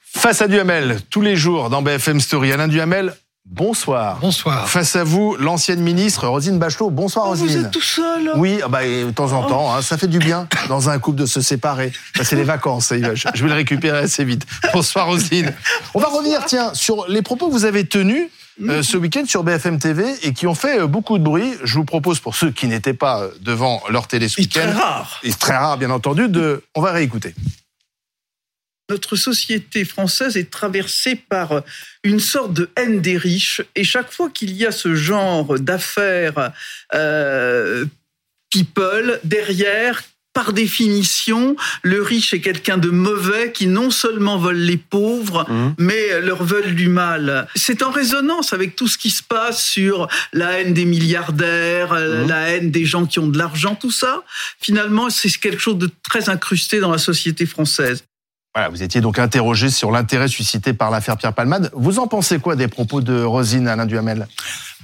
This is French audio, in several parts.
Face à Duhamel, tous les jours dans BFM Story, Alain Duhamel, bonsoir. Bonsoir. Face à vous, l'ancienne ministre Rosine Bachelot. Bonsoir Oh, Rosine. vous êtes tout seul Oui, ah bah, et de temps en temps, hein, ça fait du bien dans un couple de se séparer. Ça, c'est les vacances. je vais le récupérer assez vite. Bonsoir Rosine. On va revenir, tiens, sur les propos que vous avez tenus euh, ce week-end sur BFM TV et qui ont fait euh, beaucoup de bruit. Je vous propose, pour ceux qui n'étaient pas euh, devant leur télé ce Et très week-end, rare. et très rare bien entendu, de... on va réécouter. Notre société française est traversée par une sorte de haine des riches. Et chaque fois qu'il y a ce genre d'affaires euh, people, derrière, par définition, le riche est quelqu'un de mauvais qui non seulement vole les pauvres, Mhm. mais leur veulent du mal. C'est en résonance avec tout ce qui se passe sur la haine des milliardaires, euh, Mhm. la haine des gens qui ont de l'argent, tout ça. Finalement, c'est quelque chose de très incrusté dans la société française. Voilà, vous étiez donc interrogé sur l'intérêt suscité par l'affaire Pierre Palmade. Vous en pensez quoi des propos de Rosine Alain Duhamel?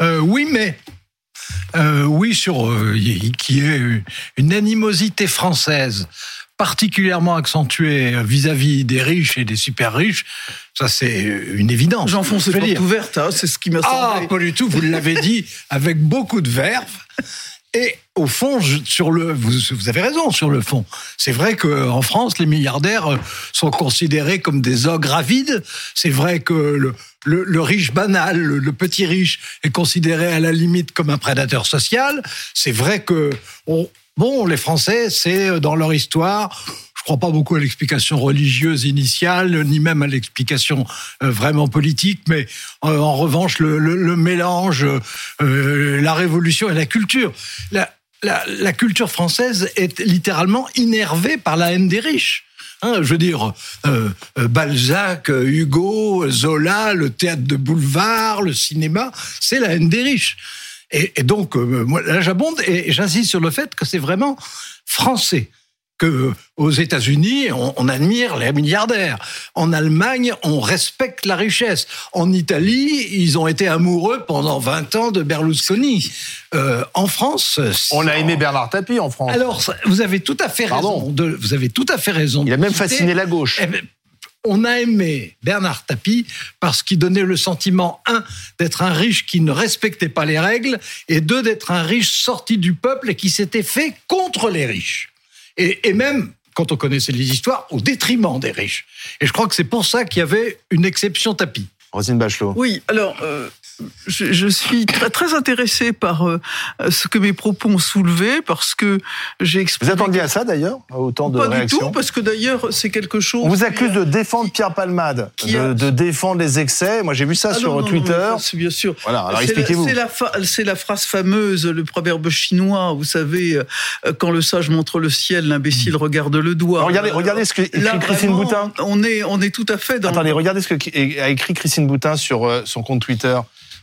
Euh, oui, mais euh, oui sur euh, y- qui est une animosité française particulièrement accentuée vis-à-vis des riches et des super riches. Ça, c'est une évidence. J'enfonce Je les portes ouvertes, hein, c'est ce qui m'a Ah, semblé. pas du tout. Vous l'avez dit avec beaucoup de verve. Et au fond, sur le, vous, avez raison sur le fond. C'est vrai qu'en France, les milliardaires euh, sont considérés comme des ogres avides. C'est vrai que le, riche banal, le, petit riche, est considéré à la limite comme un prédateur social. C'est vrai que on- bon, les Français, c'est euh, dans leur histoire. Crois pas beaucoup à l'explication religieuse initiale, ni même à l'explication euh, vraiment politique, mais euh, en revanche, le, mélange, euh, la révolution et la culture. La, culture française est littéralement innervée par la haine des riches. Hein, je veux dire, Balzac, Hugo, Zola, le théâtre de boulevard, le cinéma, c'est la haine des riches. Et, donc, moi, là, j'abonde et j'insiste sur le fait que c'est vraiment français que aux États-Unis, on, on admire les milliardaires. En Allemagne, on respecte la richesse. En Italie, ils ont été amoureux pendant 20 ans de Berlusconi. Euh, en France, On a aimé Bernard Tapie en France. Alors, vous avez tout à fait Pardon. raison. De, vous avez tout à fait raison. Il a même citer- fasciné la gauche. eh ben, on a aimé Bernard Tapie parce qu'il donnait le sentiment, un, d'être un riche qui ne respectait pas les règles, et deux, d'être un riche sorti du peuple et qui s'était fait contre les riches. Et, et même, quand on connaissait les histoires, au détriment des riches. Et je crois que c'est pour ça qu'il y avait une exception Tapie. Rosine Bachelot. Oui, alors, euh, je, je suis très, très intéressé par euh, ce que mes propos ont soulevé, parce que j'ai Vous exprimé... attendiez à ça d'ailleurs Autant de Pas du tout, parce que d'ailleurs, c'est quelque chose... On vous accuse de défendre Pierre Palmade, Qui de, a- de défendre les excès. Moi, j'ai vu ça Ah sur non, non, Twitter. bien sûr. Voilà, alors expliquez-vous. C'est la, fa- c'est la phrase fameuse, le proverbe chinois, vous savez, euh, quand le sage montre le ciel, l'imbécile regarde le doigt. Alors, regardez, regardez ce que écrit Là, Christine vraiment, Boutin. On est, on est tout à fait dans... Attendez, regardez ce que a écrit Christine Boutin sur euh, son compte Twitter.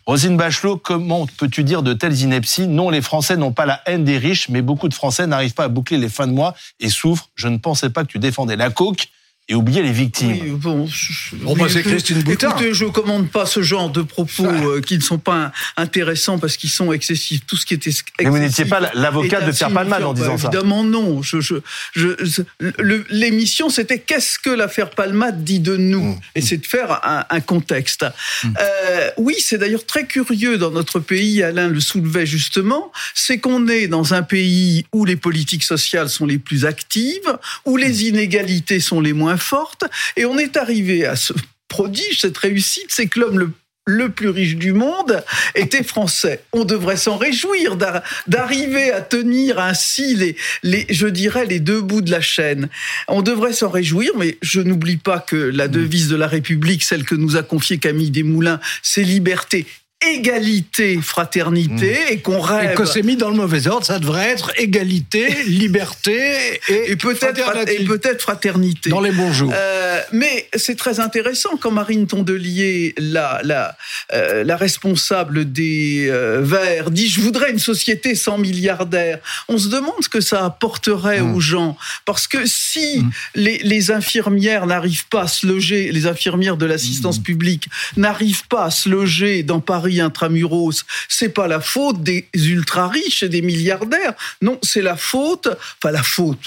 Rosine Bachelot, comment peux-tu dire de telles inepties? Non, les Français n'ont pas la haine des riches, mais beaucoup de Français n'arrivent pas à boucler les fins de mois et souffrent. Je ne pensais pas que tu défendais la coke et oubliais les victimes. Oui, bon, je- Bon, bah, c'est Christine Boutin. Écoutez, je commande pas ce genre de propos euh, qui ne sont pas intéressants parce qu'ils sont excessifs. Tout ce qui était Mais vous n'étiez pas l'avocat de Pierre Palmade en disant Bah, ça. Évidemment non. Je, je, je- le- L'émission c'était qu'est-ce que l'affaire Palmade dit de nous Mmh. et c'est de faire un, un contexte. Euh, oui, c'est d'ailleurs très curieux dans notre pays. Alain le soulevait justement, c'est qu'on est dans un pays où les politiques sociales sont les plus actives, où les inégalités sont les moins fortes, et on est arrivé à ce prodige, cette réussite, c'est que l'homme le plus riche du monde était français. On devrait s'en réjouir d'ar- d'arriver à tenir ainsi les, je dirais, les deux bouts de la chaîne. On devrait s'en réjouir, mais je n'oublie pas que la devise de la République, celle que nous a confiée Camille Desmoulins, c'est liberté égalité, fraternité, et qu'on Et rêve. que c'est mis dans le mauvais ordre, ça devrait être égalité, liberté et, et peut-être fraternité. et dans les bons jours. Euh, mais c'est très intéressant quand Marine Tondelier, la, la, euh, la responsable des euh, Verts, dit je voudrais une société sans milliardaires. On se demande ce que ça apporterait Mm. aux gens, parce que si Mm. les, les infirmières n'arrivent pas à se loger, les infirmières de l'assistance publique n'arrivent pas à se loger dans Paris Intramuros, c'est pas la faute des ultra riches et des milliardaires. Non, c'est la faute, enfin la faute.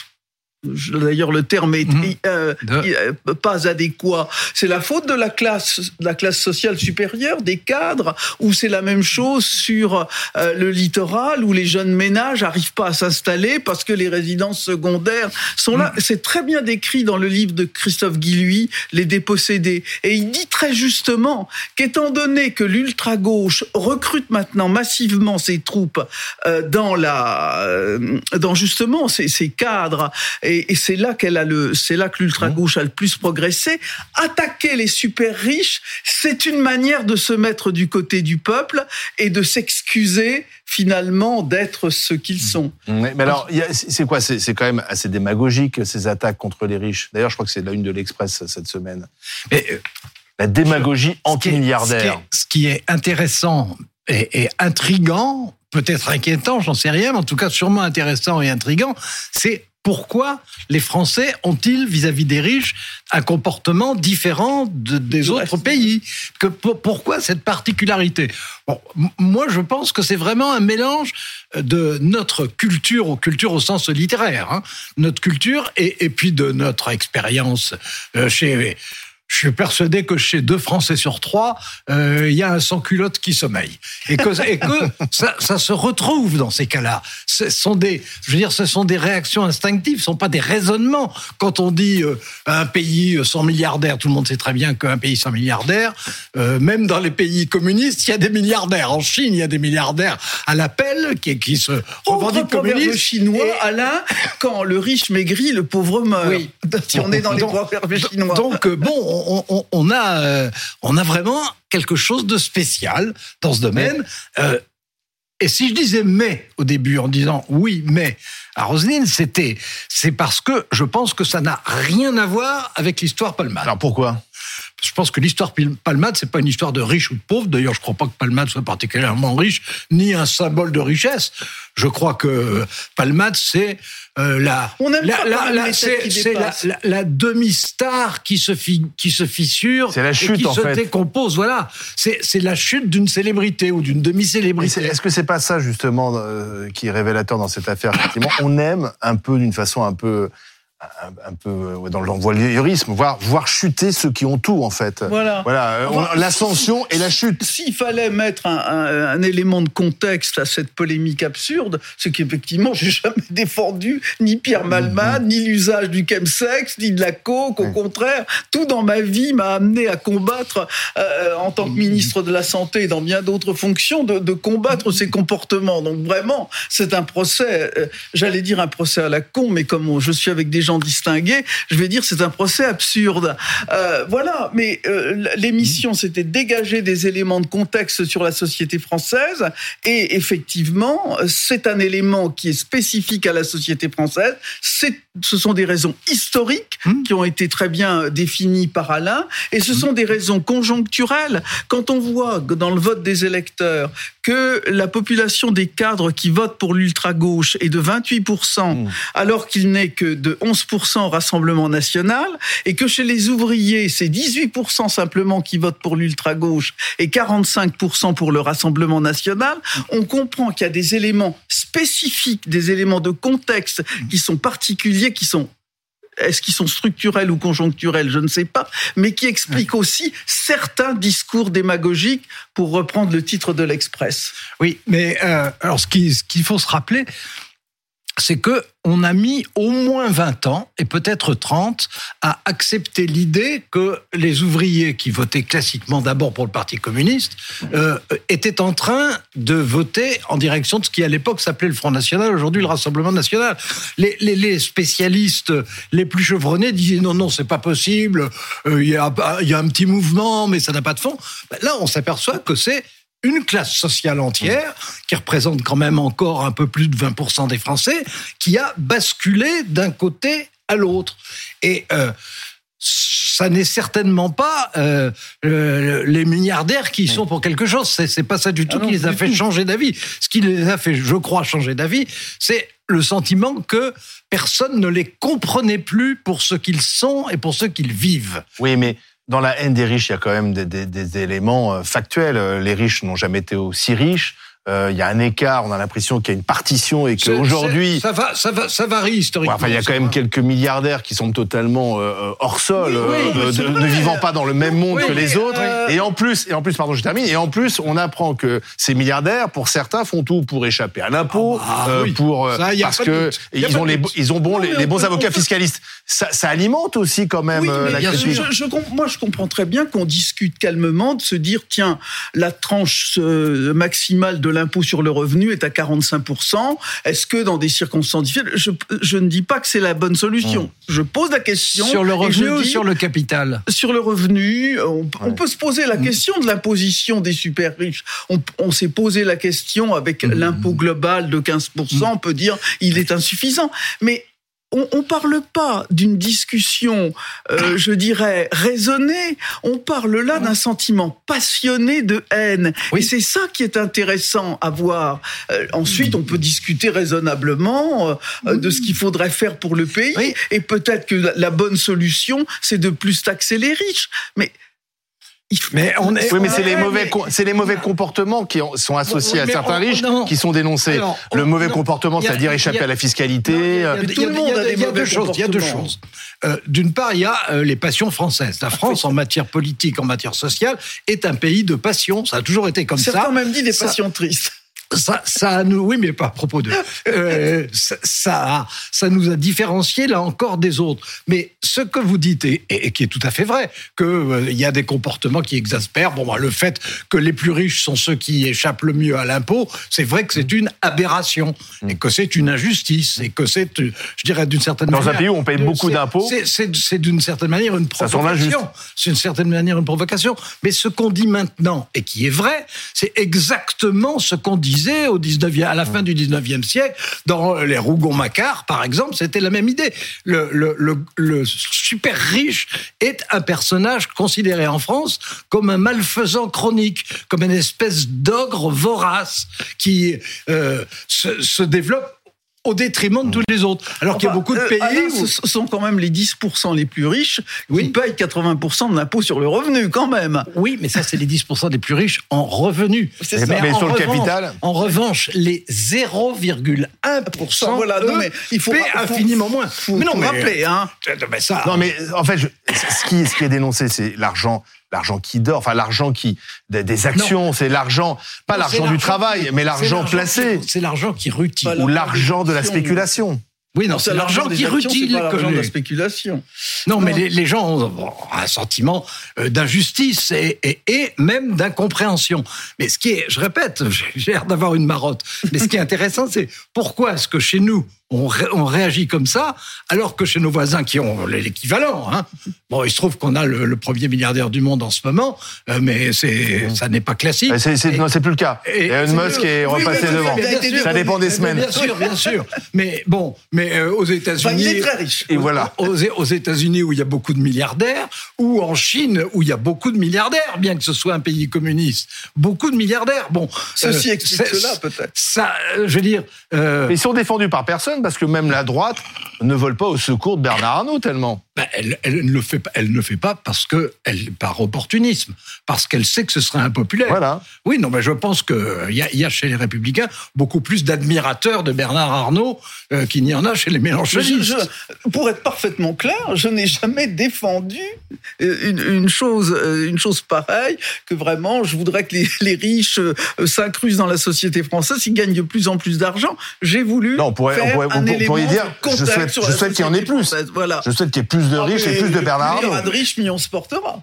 D'ailleurs, le terme est Mhm. euh, De- euh, pas adéquat. C'est la faute de la classe, de la classe sociale supérieure, des cadres, ou c'est la même chose sur euh, le littoral où les jeunes ménages n'arrivent pas à s'installer parce que les résidences secondaires sont là. C'est très bien décrit dans le livre de Christophe Guilluy, Les dépossédés. Et il dit très justement qu'étant donné que l'ultra-gauche recrute maintenant massivement ses troupes euh, dans la, dans justement ces, ces cadres, et, et c'est là qu'elle a le, c'est là que l'ultra-gauche a le plus progressé. Attaquer les super riches, c'est une manière de se mettre du côté du peuple et de s'excuser finalement d'être ce qu'ils sont. Ouais, mais alors, c'est quoi? C'est quand même assez démagogique, ces attaques contre les riches. D'ailleurs, je crois que c'est la une de l'Express cette semaine. Mais, euh, La démagogie anti-milliardaire. Ce qui est, ce qui est intéressant et, et intrigant, peut-être inquiétant, j'en sais rien, mais en tout cas sûrement intéressant et intrigant, c'est pourquoi les Français ont-ils vis-à-vis des riches un comportement différent de- des Du autres reste. pays? Que, pour- Pourquoi cette particularité? Bon, Moi, je pense que c'est vraiment un mélange de notre culture, ou culture au sens littéraire, hein, notre culture et, et puis de notre expérience euh, chez je suis persuadé que chez deux Français sur trois, euh, il y a un sans-culotte qui sommeille. Et que, et que ça, ça se retrouve dans ces cas-là. Ce sont des, je veux dire, ce sont des réactions instinctives, ce sont pas des raisonnements. Quand on dit euh, un pays sans milliardaires, tout le monde sait très bien qu'un pays sans milliardaires, euh, même dans les pays communistes, il y a des milliardaires. En Chine, il y a des milliardaires à l'appel qui, qui se revendiquent communistes. chinois, Et- Alain, quand le riche maigrit, le pauvre meurt. Oui. Si on est dans les proverbes chinois. Donc euh, bon, on, on- on a, euh, on a vraiment quelque chose de spécial dans ce domaine. Euh, et si je disais mais au début en disant oui mais à Roselyne, c'était c'est parce que je pense que ça n'a rien à voir avec l'histoire Palmade. Alors pourquoi? Je pense que l'histoire Palmade, c'est pas une histoire de riche ou de pauvre. D'ailleurs, je crois pas que Palmade soit particulièrement riche, ni un symbole de richesse. Je crois que Palmade, c'est euh, la, qui demi-star qui se fi- qui se fissure, C'est la et chute, qui en se fait. décompose. Voilà, c'est c'est la chute d'une célébrité ou d'une demi-célébrité. Est-ce que c'est pas ça justement euh, qui est révélateur dans cette affaire Effectivement, on aime un peu d'une façon un peu un, un peu euh, dans le voyeurisme, voir voir chuter ceux qui ont tout en fait. Voilà. Voilà, euh, Enfin, l'ascension et la chute. S'il fallait mettre un, un- un élément de contexte à cette polémique absurde, c'est qu'effectivement, j'ai jamais défendu ni Pierre Malman, ni l'usage du chemsex, ni de la coke. Au Mhm. contraire, tout dans ma vie m'a amené à combattre, euh, en tant que ministre de la Santé et dans bien d'autres fonctions, de, de combattre ces comportements. Donc vraiment, c'est un procès, euh, j'allais dire un procès à la con, mais comme on- je suis avec des gens distingués, je vais dire c'est un procès absurde. Euh, voilà, mais euh, l'émission, c'était dégager des éléments de contexte sur la société française, et effectivement, c'est un élément qui est spécifique à la société française. Ce sont des raisons historiques Mmh. qui ont été très bien définies par Alain, et ce sont des raisons conjoncturelles. Quand on voit dans le vote des électeurs que la population des cadres qui votent pour l'ultra-gauche est de 28%, Mmh. alors qu'il n'est que de 11% au Rassemblement national, et que chez les ouvriers, c'est 18% simplement qui votent pour l'ultra-gauche et 45% pour le Rassemblement national, on comprend qu'il y a des éléments spécifiques, des éléments de contexte qui sont particuliers, qui sont est-ce qu'ils sont structurels ou conjoncturels, je ne sais pas, mais qui expliquent aussi certains discours démagogiques, pour reprendre le titre de l'Express. Oui, mais euh, alors ce qui- ce qu'il faut se rappeler, c'est que on a mis au moins 20 ans et peut-être 30 à accepter l'idée que les ouvriers qui votaient classiquement d'abord pour le Parti communiste euh, étaient en train de voter en direction de ce qui à l'époque s'appelait le Front National, aujourd'hui le Rassemblement National. Les, spécialistes les plus chevronnés disaient non, non, c'est pas possible, euh, il y, a, un petit mouvement, mais ça n'a pas de fond. Ben là, on s'aperçoit que c'est une classe sociale entière, qui représente quand même encore un peu plus de 20% des Français, qui a basculé d'un côté à l'autre. Et euh, ça n'est certainement pas euh, euh, les milliardaires qui sont pour quelque chose. C'est, pas ça du tout Ah non, qui les a fait tout. changer d'avis. Ce qui les a fait, je crois, changer d'avis, c'est le sentiment que personne ne les comprenait plus pour ce qu'ils sont et pour ce qu'ils vivent. Oui, mais dans la haine des riches, il y a quand même des, des- des éléments euh, factuels. Euh, Les riches n'ont jamais été aussi riches. Euh, Il y a un écart, on a l'impression qu'il y a une partition et qu'aujourd'hui, ça va, ça va, ça varie Ouais, historiquement. enfin, il y a quand même quelques milliardaires qui sont totalement euh, hors sol, Oui, oui, euh, de- ne vivant pas dans le même monde Oui, que les autres. euh, Et en plus, et en plus, pardon, je termine. Et en plus, on apprend que ces milliardaires, pour certains, font tout pour échapper à l'impôt, Ah bah, euh, pour euh, Ça, parce que ils ont les, ils ont bon Non, les, bons avocats fiscalistes. Ça, ça alimente aussi quand même Oui, euh, mais la bien critique. sûr. je, je moi, je comprends très bien qu'on discute calmement de se dire, tiens, la tranche euh, maximale de l'impôt sur le revenu est à 45%. Est-ce que dans des circonstances différentes, je, je ne dis pas que c'est la bonne solution. Je pose la question. Sur le revenu ou dis- sur le capital? Sur le revenu, on, peut se poser Mm. la question de l'imposition des super riches. On, on s'est posé la question avec Mm. l'impôt global de 15%, on peut dire il est insuffisant. Mais on ne parle pas d'une discussion, euh, je dirais, raisonnée. On parle là d'un sentiment passionné de haine. Oui. Et c'est ça qui est intéressant à voir. Euh, ensuite, on peut discuter raisonnablement euh, euh, de ce qu'il faudrait faire pour le pays. Oui. Et peut-être que la, bonne solution, c'est de plus taxer les riches. Mais Mais on est. Oui, mais c'est les mauvais, mais- com- c'est les mauvais comportements qui ont- sont associés à certains on- riches non. qui sont dénoncés. Alors, le mauvais non. comportement, c'est-à-dire a- échapper à la fiscalité. Non, il y a- euh, il y a- tout le monde a- des mauvais deux choses. Il y a deux choses. Euh, D'une part, il y a euh, les passions françaises. La France, en matière politique, en matière sociale, est un pays de passion. Ça a toujours été comme Certains ça. ont même dit des Ça- passions tristes. Ça, ça nous, oui, mais pas à propos de. Euh, ça, ça, ça nous a différenciés là encore des autres. Mais ce que vous dites et, et qui est tout à fait vrai, que euh, il y a des comportements qui exaspèrent. Bon, bah, le fait que les plus riches sont ceux qui échappent le mieux à l'impôt, c'est vrai que c'est une aberration et que c'est une injustice et que c'est, je dirais, d'une certaine Dans un manière. pays où on paye beaucoup d'impôts. c'est- d'une certaine manière une provocation. C'est une certaine manière une provocation. Mais ce qu'on dit maintenant, et qui est vrai, c'est exactement ce qu'on au 19e, à la fin du 19e siècle. Dans les Rougon-Macquart, par exemple, c'était la même idée. Le, super riche est un personnage considéré en France comme un malfaisant chronique, comme une espèce d'ogre vorace qui euh, se développe au détriment de tous les autres. Alors qu'il y a beaucoup de euh, pays où... ce sont quand même les 10% les plus riches Oui. qui payent 80% de l'impôt sur le revenu, quand même. Oui, mais ça, c'est les 10% des plus riches en revenus. C'est Mais- mais sur le revanche- capital En revanche, les 0,1%, Voilà, non, mais il faut- paient faut- infiniment moins. Faut, mais non, mais, rappeler, hein. mais ça, Non, mais en fait, je- ce, qui, ce qui est dénoncé, c'est l'argent, l'argent qui dort, enfin l'argent qui des, des actions, c'est l'argent, pas l'argent du travail, qui- mais l'argent placé C'est l'argent qui rutile. Ou l'argent de la spéculation. Oui, non, c'est l'argent qui rutile. C'est l'argent de la spéculation. Non, mais les, les gens ont un sentiment euh, d'injustice et, et, et même d'incompréhension. Mais ce qui est, je répète, j'ai l'air d'avoir une marotte. Mais ce qui est intéressant, c'est pourquoi est-ce que chez nous, on, ré- on réagit comme ça, alors que chez nos voisins qui ont l'équivalent, hein, bon, il se trouve qu'on a le, le premier milliardaire du monde en ce moment, euh, mais c'est, ça n'est pas classique. C'est, c'est- Et- non, c'est plus le cas. et- Elon c'est Musk est Oui, repassé devant. Ça dépend des semaines. Bien sûr, bien sûr. Mais bon, mais euh, aux États-Unis. Enfin, il est très riche. Et voilà. Aux, aux États-Unis où il y a beaucoup de milliardaires, ou en Chine où il y a beaucoup de milliardaires, bien que ce soit un pays communiste, beaucoup de milliardaires. Bon, Ceci euh, explique c'est- cela, peut-être. Ça, euh, je veux dire, euh, Mais ils sont défendus par personne parce que même la droite ne vole pas au secours de Bernard Arnault tellement. Bah, elle, elle ne le fait pas. Elle ne le fait pas parce que elle par opportunisme, parce qu'elle sait que ce serait impopulaire. Voilà. Oui, non, mais je pense que il y, a- il y a chez les Républicains beaucoup plus d'admirateurs de Bernard Arnault euh, qu'il n'y en a chez les Mélenchonistes. je- pour être parfaitement clair, je n'ai jamais défendu euh, une, une chose, euh, une chose pareille, que vraiment, je voudrais que les, les riches euh, s'incrusent dans la société française, ils gagnent de plus en plus d'argent. J'ai voulu Non, on pourrait- on faire pourrait- un on élément pourrait dire, je souhaite- sur je la souhaite qu'il y en ait plus. française. Voilà. Je souhaite qu'il y ait plus de riches et plus de Bernard plus il y aura Arnault. de riches, mieux on se portera.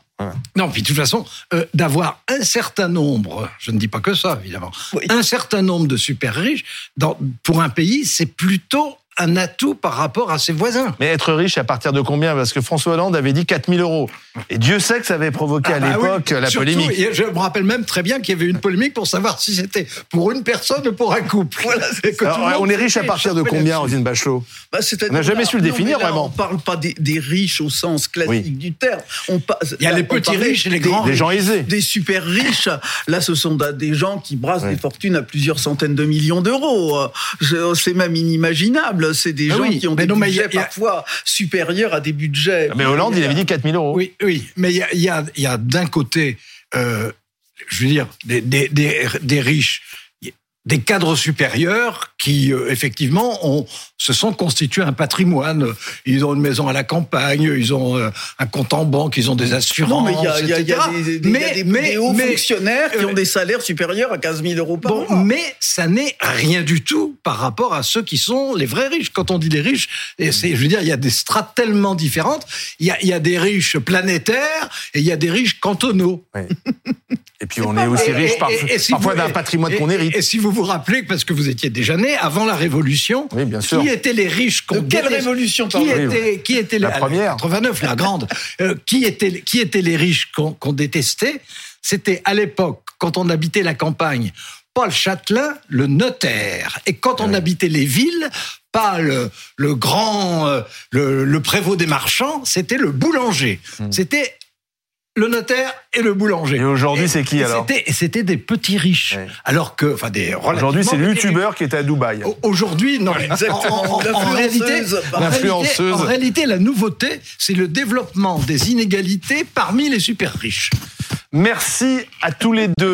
Non, puis de toute façon, euh, d'avoir un certain nombre, je ne dis pas que ça, évidemment, Oui. un certain nombre de super riches, dans, pour un pays, c'est plutôt un atout par rapport à ses voisins. Mais être riche à partir de combien? Parce que François Hollande avait dit 4000 euros. Et Dieu sait que ça avait provoqué à Ah bah l'époque oui, la surtout, polémique. je me rappelle même très bien qu'il y avait une polémique pour savoir si c'était pour une personne ou pour un couple. Voilà, Alors, on est riche à partir de combien. Rosine Bachelot? Bah, On n'a jamais su le Non, définir, là, vraiment. On parle pas des, des riches au sens classique Oui. du terme. On Il y a là, les petits riches et les des- grands Des gens aisés. des super riches. Là, ce sont des gens qui brassent des fortunes à plusieurs centaines de millions d'euros. C'est même inimaginable. C'est des Ah gens oui, qui ont mais des non, mais budgets il y a- parfois supérieurs à des budgets. Mais Hollande, il avait dit 4000 euros. Oui, oui, mais il y a, il y a, il y a d'un côté, euh, je veux dire, des, des, des, des riches, des cadres supérieurs qui, euh, effectivement, ont, se sont constitués un patrimoine. Ils ont une maison à la campagne, ils ont euh, un compte en banque, ils ont des assurances, Non, mais il y a, y y des, des- il y a des- des hauts mais- fonctionnaires qui euh, ont des salaires supérieurs à 15 000 euros par Bon, mois. mais ça n'est rien du tout par rapport à ceux qui sont les vrais riches. Quand on dit les riches, et je veux dire, il y a des strates tellement différentes. Il y a, il y a des riches planétaires et il y a des riches cantonaux. Et puis on est aussi riche parfois d'un patrimoine qu'on hérite. Et, si vous vous rappelez, parce que vous étiez déjà né avant la Révolution, Oui, bien sûr. qui étaient les riches qu'on De quelle détestait- révolution qui étaient, qui étaient La les- première. 89, la grande. Euh, qui étaient qui étaient les riches qu'on qu'on détestait? C'était à l'époque quand on habitait la campagne. Paul Châtelain, le notaire. Et quand on habitait les villes, pas le, le grand, euh, le, le prévôt des marchands, c'était le boulanger. C'était le notaire et le boulanger. Et aujourd'hui, c'est qui, alors c'était- et C'était des petits riches. Ouais. Alors que, enfin, des Aujourd'hui, c'est le youtubeur qui est à Dubaï. Au- Aujourd'hui, non. mais Exactement. En, en- en L'influenceuse, réalité, en L'influenceuse. réalité- en réalité, la nouveauté, c'est le développement des inégalités parmi les super riches. Merci à tous les deux.